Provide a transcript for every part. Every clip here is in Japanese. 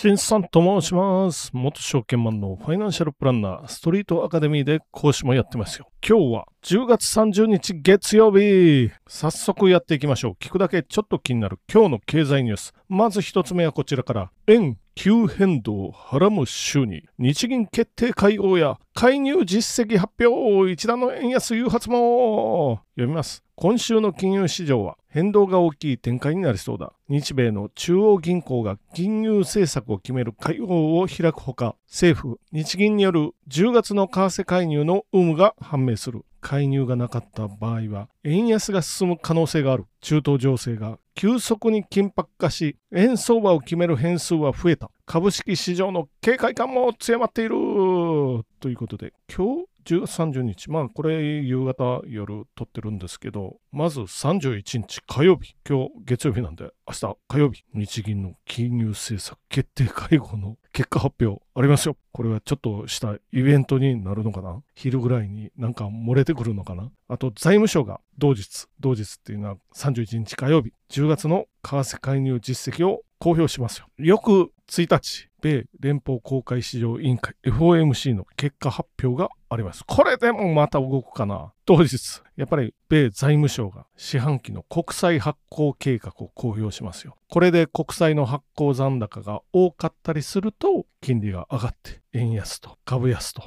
新さんと申します。元証券マンのファイナンシャルプランナー、ストリートアカデミーで講師もやってますよ。今日は10月30日月曜日。早速やっていきましょう。聞くだけちょっと気になる今日の経済ニュース。まず一つ目はこちらから。円急変動をはらむ週に日銀決定会合や介入実績発表一段の円安誘発も読みます今週の金融市場は変動が大きい展開になりそうだ。日米の中央銀行が金融政策を決める会合を開くほか政府日銀による10月の為替介入の有無が判明する。介入がなかった場合は円安が進む可能性がある。中東情勢が急速に緊迫化し円相場を決める変数は増えた。株式市場の警戒感も強まっている。ということで今日10月30日。まあこれ夕方夜撮ってるんですけどまず31日火曜日。今日月曜日なんで明日火曜日。日銀の金融政策決定会合の結果発表ありますよ。これはちょっとしたイベントになるのかな？昼ぐらいになんか漏れてくるのかな？あと財務省が同日同日っていうのは31日火曜日。10月の為替介入実績を公表しますよ。翌1日、米連邦公開市場委員会 FOMC の結果発表があります。これでもまた動くかな。当日、やっぱり米財務省が四半期の国債発行計画を公表しますよ。これで国債の発行残高が多かったりすると、金利が上がって円安と株安と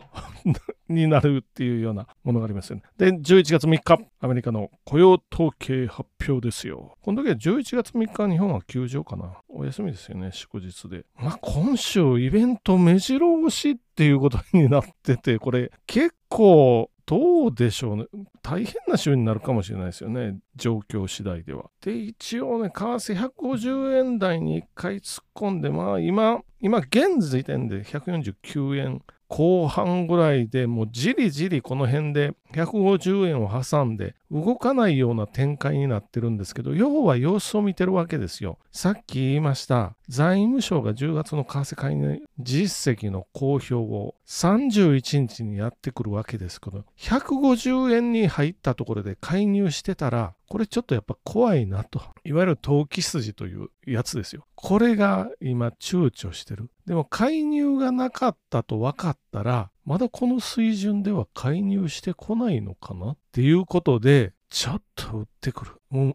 になるっていうようなものがありますよね。で、11月3日、アメリカの雇用統計発表ですよ。この時は11月3日、日本は休場かな。お休みですよね、祝日で。まあ、今週イベント目白押しっていうことになってて、これ結構どうでしょうね。大変な週になるかもしれないですよね。状況次第では。で、一応ね、為替150円台に1回突っ込んで、まあ今、今現時点で149円後半ぐらいでもうじりじりこの辺で150円を挟んで動かないような展開になってるんですけど要は様子を見てるわけですよ。さっき言いました財務省が10月の為替介入実績の公表を31日にやってくるわけですけど150円に入ったところで介入してたらこれちょっとやっぱ怖いなと。いわゆる投機筋というやつですよ。これが今躊躇してる。でも介入がなかったと分かったら、まだこの水準では介入してこないのかなっていうことで、ちょっと売ってくる。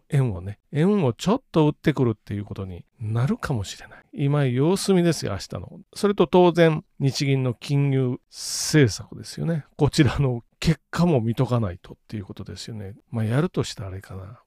円をね。円をちょっと売ってくるっていうことになるかもしれない。今様子見ですよ、明日の。それと当然、日銀の金融政策ですよね。こちらの結果も見とかないとっていうことですよね。まあ、やるとしたらあれかな。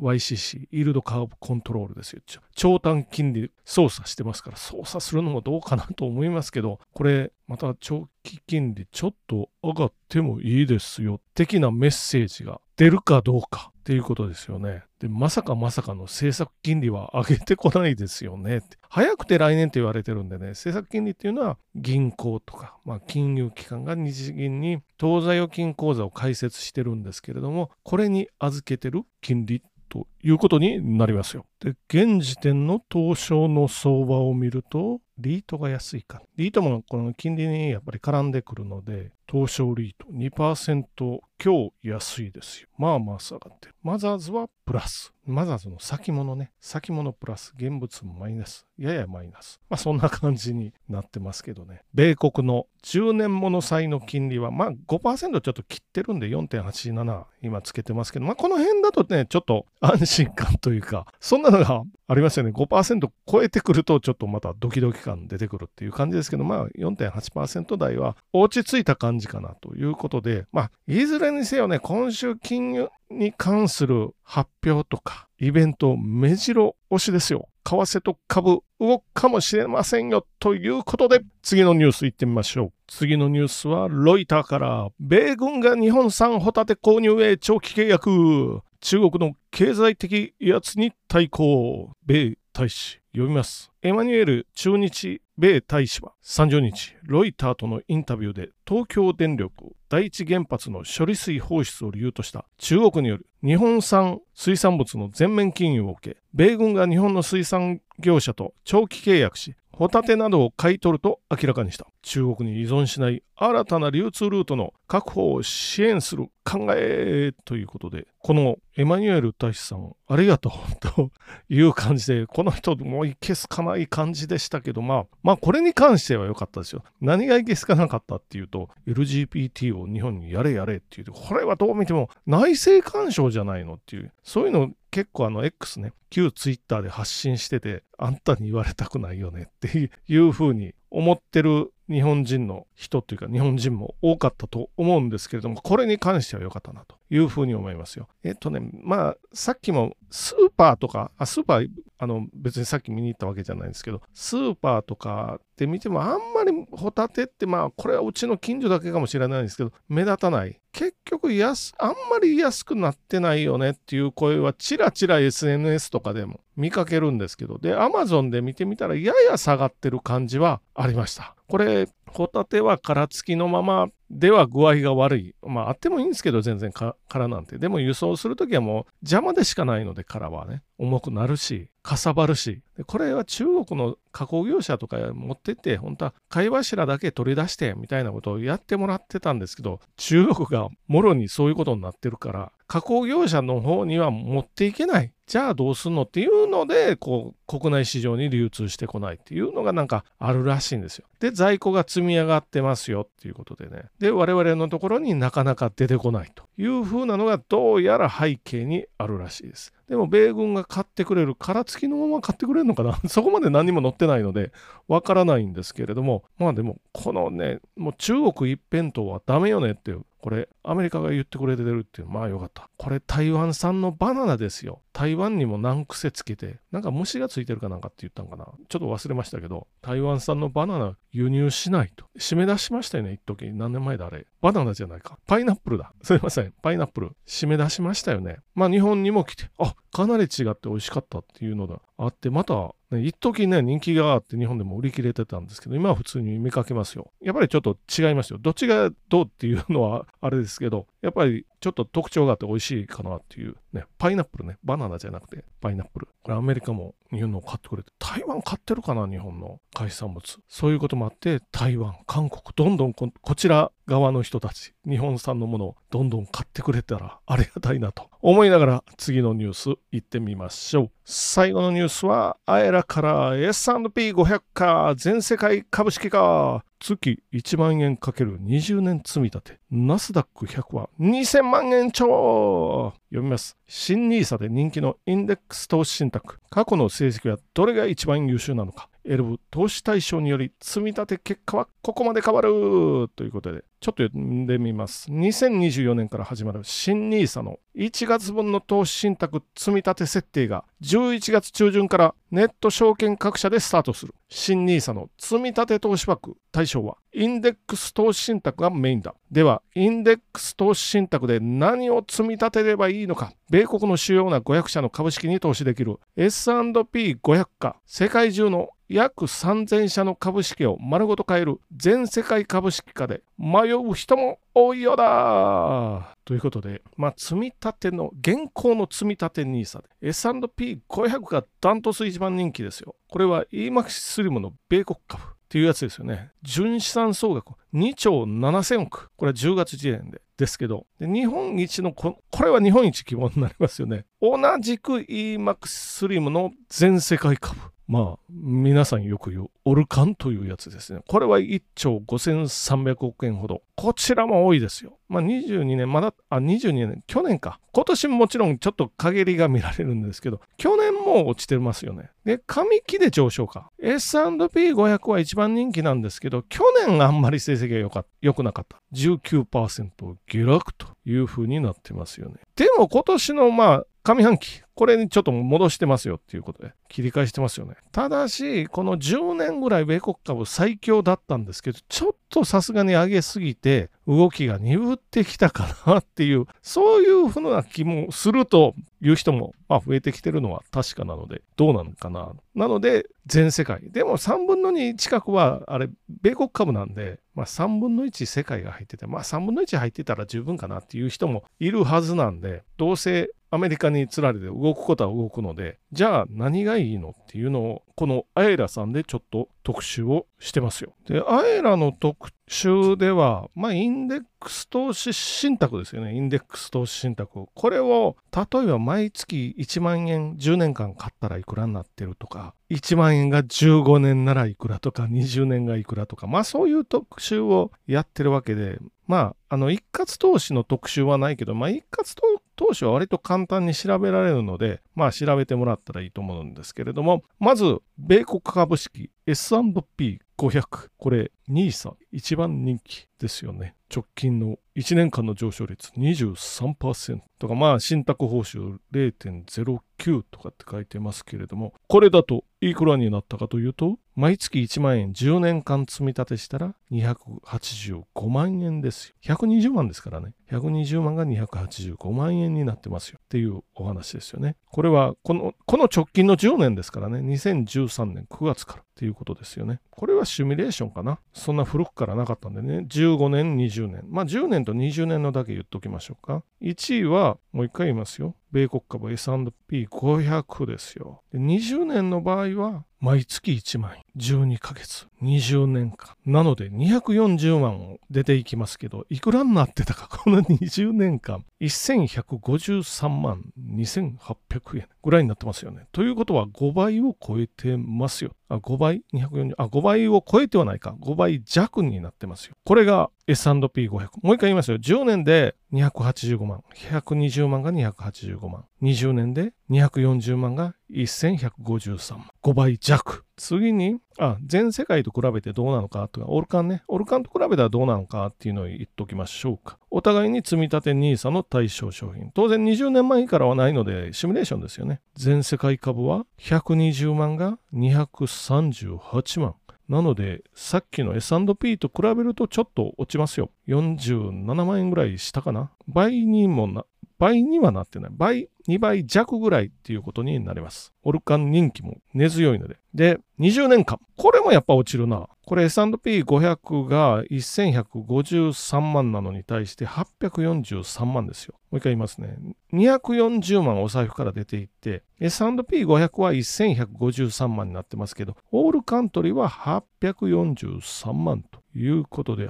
YCC、イールドカーブコントロールですよ。長短金利操作してますから、操作するのもどうかなと思いますけど、これ、また長期金利ちょっと上がってもいいですよ。的なメッセージが出るかどうか。っていうことですよね。で、まさかまさかの政策金利は上げてこないですよね。早くて来年と言われてるんでね、政策金利っていうのは銀行とか、まあ、金融機関が日銀に当座預金口座を開設してるんですけれども、これに預けてる金利ということになりますよ。で、現時点の東証の相場を見ると、リートが安いか。リートもこの金利にやっぱり絡んでくるので、東証リート2%今日安いですよ。まあまあ下がってる。マザーズはプラス。マザーズの先物ね。先物プラス。現物マイナス。ややマイナス。まあそんな感じになってますけどね。米国の10年物債の金利はまあ5%ちょっと切ってるんで4.87今つけてますけど、まあこの辺だとね、ちょっと安心感というか、そんなのがありますよね。5%超えてくるとちょっとまたドキドキ感出てくるっていう感じですけど、まあ4.8%台は落ち着いた感じかなということで、まあいずれにせよね、今週金融に関する発表とかイベント目白押しですよ。為替と株動くかもしれませんよということで次のニュース行ってみましょう。次のニュースはロイターから米軍が日本産ホタテ購入へ長期契約中国の経済的威圧に対抗米大使読みますエマニュエル駐日米大使は30日ロイターとのインタビューで東京電力第一原発の処理水放出を理由とした中国による日本産水産物の全面禁輸を受け米軍が日本の水産業者と長期契約しホタテなどを買い取ると明らかにした。中国に依存しない新たな流通ルートの確保を支援する考えということで、このエマニュエル大使さん、ありがとう という感じで、この人もいけすかない感じでしたけど、まあ、まあ、これに関しては良かったですよ。何がいけすかなかったっていうと、LGBT を日本にやれやれっていう、これはどう見ても内政干渉じゃないのっていう、そういうの結構あの X ね、旧 Twitter で発信してて、あんたに言われたくないよねっていうふうに思ってる日本人の人というか日本人も多かったと思うんですけれども、これに関しては良かったなというふうに思いますよ。えっとね、まあ、さっきもスーパーとか、あスーパー、あの別にさっき見に行ったわけじゃないんですけど、スーパーとかで見てもあんまりホタテってまあ、これはうちの近所だけかもしれないんですけど、目立たない。結局安、あんまり安くなってないよねっていう声はちらちら SNS とかでも見かけるんですけど、で、Amazon で見てみたらやや下がってる感じはありました。これ、ホタテは殻付きのままでは具合が悪い。まあ、あってもいいんですけど、全然殻なんて。でも輸送するときはもう邪魔でしかないので、殻はね。重くなるし、かさばるし。でこれは中国の加工業者とか持ってって、本当は貝柱だけ取り出して、みたいなことをやってもらってたんですけど、中国がもろにそういうことになってるから、加工業者の方には持っていけない。じゃあどうすんのっていうので、こう、国内市場に流通してこないっていうのがなんかあるらしいんですよ。で、在庫が積み上がってますよっていうことでね。で、我々のところになかなか出てこないというふうなのがどうやら背景にあるらしいです。でも米軍が買ってくれる、殻付きのまま買ってくれるのかな？そこまで何も載ってないので、わからないんですけれども、まあでも、このね、もう中国一辺倒はダメよねっていう、これ、アメリカが言ってくれてるっていう、まあよかった。これ、台湾産のバナナですよ。台湾にも難癖つけて、なんか虫がついてるかなんかって言ったんかな？ちょっと忘れましたけど、台湾産のバナナ輸入しないと。締め出しましたよね、一時。何年前だあれ？バナナじゃないか。パイナップルだ。すいません。パイナップル。締め出しましたよね。まあ日本にも来て、かなり違って美味しかったっていうのがあって、またね、一時ね、人気があって日本でも売り切れてたんですけど、今は普通に見かけますよ。やっぱりちょっと違いますよ。どっちがどうっていうのはあれですけど、やっぱりちょっと特徴があって美味しいかなっていうね、パイナップルね、バナナじゃなくてパイナップル。これアメリカも日本の買ってくれて、台湾買ってるかな、日本の海産物。そういうこともあって、台湾、韓国、どんどんこちら側の人たち、日本産のものをどんどん買ってくれたらありがたいなと思いながら次のニュース行ってみましょう。最後のニュースは、アエラから S&P500 か全世界株式か月1万円かける20年積み立て。ナスダック100は2000万円超読みます。新 NISA で人気のインデックス投資信託。過去の成績はどれが一番優秀なのか。選ぶ投資対象により積み立て結果はここまで変わるということで、ちょっと読んでみます。2024年から始まる新 NISA の1月分の投資信託積み立て設定が11月中旬からネット証券各社でスタートする。新 NISA の積み立て投資枠対象はインデックス投資信託がメインだ。では、インデックス投資信託で何を積み立てればいいのか。米国の主要な500社の株式に投資できる S&P500 か世界中の約3000社の株式を丸ごと買える全世界株式化で迷う人も多いようだということで、まあ、積み立ての、現行の積み立て NISA で S&P500 がダントツ一番人気ですよ。これは EMAX スリムの米国株。っていうやつですよね。純資産総額2兆7000億。これは10月時点で。ですけど、日本一のこ、これは日本一規模になりますよね。同じく EMAX スリムの全世界株。まあ、皆さんよく言う、オルカンというやつですね。これは1兆5300億円ほど。こちらも多いですよ。まあ、22年、まだ、あ、22年、去年か。今年ももちろんちょっと陰りが見られるんですけど、去年も落ちてますよね。で、上期で上昇か。S&P500 は一番人気なんですけど、去年あんまり成績が良か良くなかった。19%下落という風になってますよね。でも今年のまあ、上半期、これにちょっと戻してますよっていうことで、切り返してますよね。ただし、この10年ぐらい米国株最強だったんですけど、ちょっとさすがに上げすぎて、で動きが鈍ってきたかなっていう、そういうふうな気もするという人も、まあ、増えてきてるのは確かなので、どうなのかな。なので、全世界。でも3分の2近くは、あれ、米国株なんで、まあ3分の1世界が入ってて、まあ3分の1入ってたら十分かなっていう人もいるはずなんで、どうせアメリカにつられて動くことは動くので、じゃあ何がいいのっていうのを、このアエラさんでちょっと特集をしてますよ。で、アエラの特集では、まあ、インデックス投資信託ですよね。インデックス投資信託。これを、例えば毎月1万円10年間買ったらいくらになってるとか、1万円が15年ならいくらとか、20年がいくらとか、まあそういう特集をやってるわけで、まあ、あの、一括投資の特集はないけど、まあ、一括投資は割と簡単に調べられるので、まあ、調べてもらったらいいと思うんですけれども、まず、米国株式 S&P500。これ、NISA 一番人気ですよね。直近の1年間の上昇率23%とか、まあ、信託報酬0.09とかって書いてますけれども、これだといくらになったかというと、毎月1万円10年間積み立てしたら285万円ですよ。120万ですからね。120万が285万円になってますよっていうお話ですよね。これはこの、この直近の10年ですからね。2013年9月からっていうことですよね。これはシミュレーションかな。そんな古くからなかったんでね。15年、20年。まあ10年と20年のだけ言っときましょうか。1位は、もう一回言いますよ。米国株 S&P500 ですよ。で20年の場合は、毎月1万円。12ヶ月。20年間。なので、240万を出ていきますけど、いくらになってたか、この20年間。1153万2800円ぐらいになってますよね。ということは5倍を超えてますよ。あ、5倍 ?240、あ、5倍を超えてはないか。5倍弱になってますよ。これが S&P500。もう一回言いますよ。10年で285万。120万が285万。20年で240万が1153万。5倍弱。次に、あ、全世界と比べてどうなのかとか、オルカンね、オルカンと比べたらどうなのかっていうのを言っときましょうか。お互いに積み立て NISA の対象商品。当然20年前からはないので、シミュレーションですよね。全世界株は120万が238万。なので、さっきの S&P と比べるとちょっと落ちますよ。47万円ぐらいしたかな。倍にもな、倍にはなってない。倍、2倍弱ぐらいっていうことになります。オルカン人気も根強いので。で、20年間。これもやっぱ落ちるな。これ S&P500 が1153万なのに対して843万ですよ。もう一回言いますね。240万お財布から出ていって、S&P500 は1153万になってますけど、オールカントリーは843万ということで、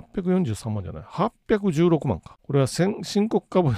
843万じゃない。816万か。これは新興株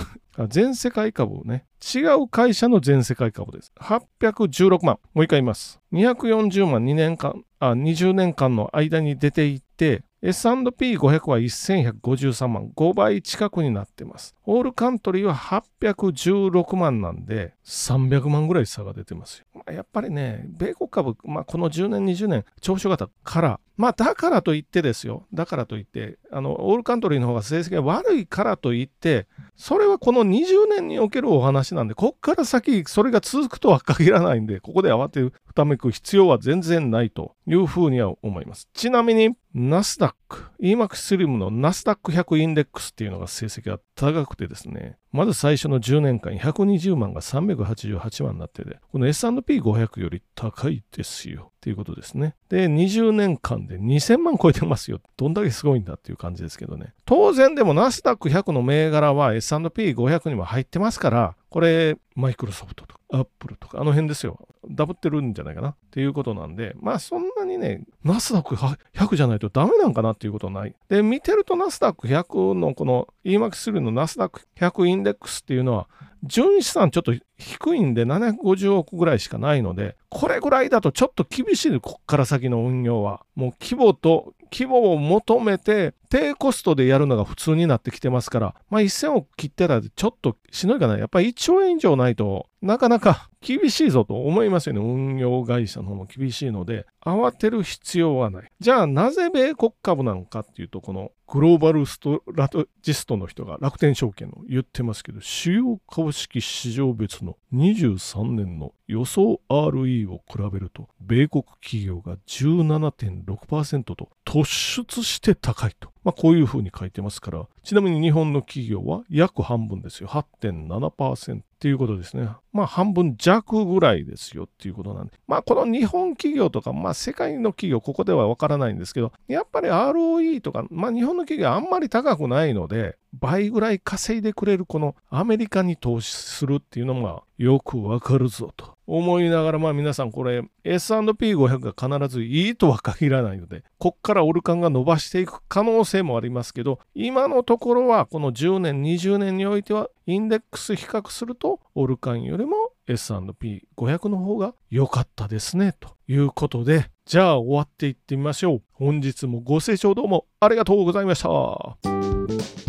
全世界株ね。違う会社の全世界株です。816万。もう一回言います。240万2年間、あ、20年間の間に出ていって、S&P500 は1153万、5倍近くになってます。オールカントリーは816万なんで、300万ぐらい差が出てますよ。やっぱりね、米国株、まあ、この10年、20年、長所型から、まあ、だからといってですよ。だからといって、あの、オールカントリーの方が成績が悪いからといって、それはこの20年におけるお話なんで、こっから先、それが続くとは限らないんで、ここで慌てふためく必要は全然ないというふうには思います。ちなみに、ナスダック、EMAX スリムのナスダック100インデックスっていうのが成績が高くてですね、まず最初の10年間120万が388万になってて、この S&P500 より高いですよっていうことですね。で、20年間で2000万超えてますよ。どんだけすごいんだっていう感じですけどね。当然でもナスダック100の銘柄は S&P500 にも入ってますから、これ、マイクロソフトとか、アップルとか、あの辺ですよ。ダブってるんじゃないかなっていうことなんで、まあそんなにね、ナスダック100じゃないとダメなんかなっていうことはない。で、見てるとナスダック100のこの EMAX3 のナスダック100インデックスっていうのは、純資産ちょっと低いんで750億ぐらいしかないので、これぐらいだとちょっと厳しいこっから先の運用は。もう規模と規模を求めて低コストでやるのが普通になってきてますから、まあ1000億切ってたらちょっとしのいかない。やっぱり1兆円以上ないとなかなか厳しいぞと思いますよね。運用会社の方も厳しいので、慌てる必要はない。じゃあなぜ米国株なのかっていうと、このグローバルストラトジストの人が楽天証券の言ってますけど、主要株式市場別の23年の予想 RE を比べると、米国企業が17.6%と突出して高いと。まあ、こういうふうに書いてますから、ちなみに日本の企業は約半分ですよ。8.7%っていうことですね。まあ半分弱ぐらいですよっていうことなんで。まあこの日本企業とか、まあ世界の企業、ここではわからないんですけど、やっぱり ROE とか、まあ日本の企業あんまり高くないので、倍ぐらい稼いでくれるこのアメリカに投資するっていうのがよくわかるぞと思いながら、まあ皆さんこれ S&P500 が必ずいいとは限らないので、こっからオルカンが伸ばしていく可能性もありますけど、今のとところはこの10年、20年においてはインデックス比較するとオルカンよりも S&P500 の方が良かったですね。ということで、じゃあ終わっていってみましょう。本日もご清聴どうもありがとうございました。